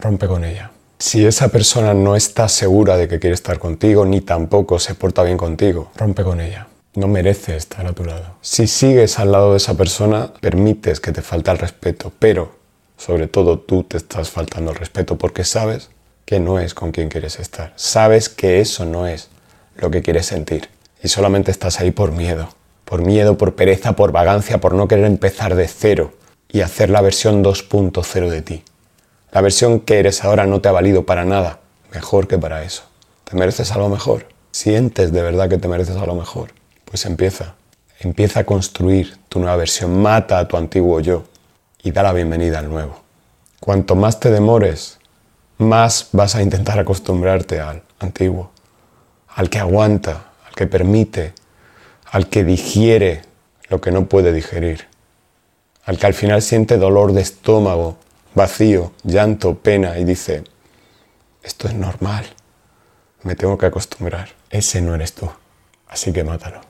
Rompe con ella. Si esa persona no está segura de que quiere estar contigo, ni tampoco se porta bien contigo, rompe con ella. No merece estar a tu lado. Si sigues al lado de esa persona, permites que te falte el respeto, pero sobre todo tú te estás faltando el respeto porque sabes que no es con quien quieres estar. Sabes que eso no es lo que quieres sentir. Y solamente estás ahí por miedo. Por miedo, por pereza, por vagancia, por no querer empezar de cero y hacer la versión 2.0 de ti. La versión que eres ahora no te ha valido para nada, mejor que para eso. ¿Te mereces algo mejor? ¿Sientes de verdad que te mereces algo mejor? Pues empieza. Empieza a construir tu nueva versión. Mata a tu antiguo yo y da la bienvenida al nuevo. Cuanto más te demores, más vas a intentar acostumbrarte al antiguo, al que aguanta, al que permite, al que digiere lo que no puede digerir, al que al final siente dolor de estómago vacío, llanto, pena y dice, esto es normal, me tengo que acostumbrar. Ese no eres tú, así que mátalo.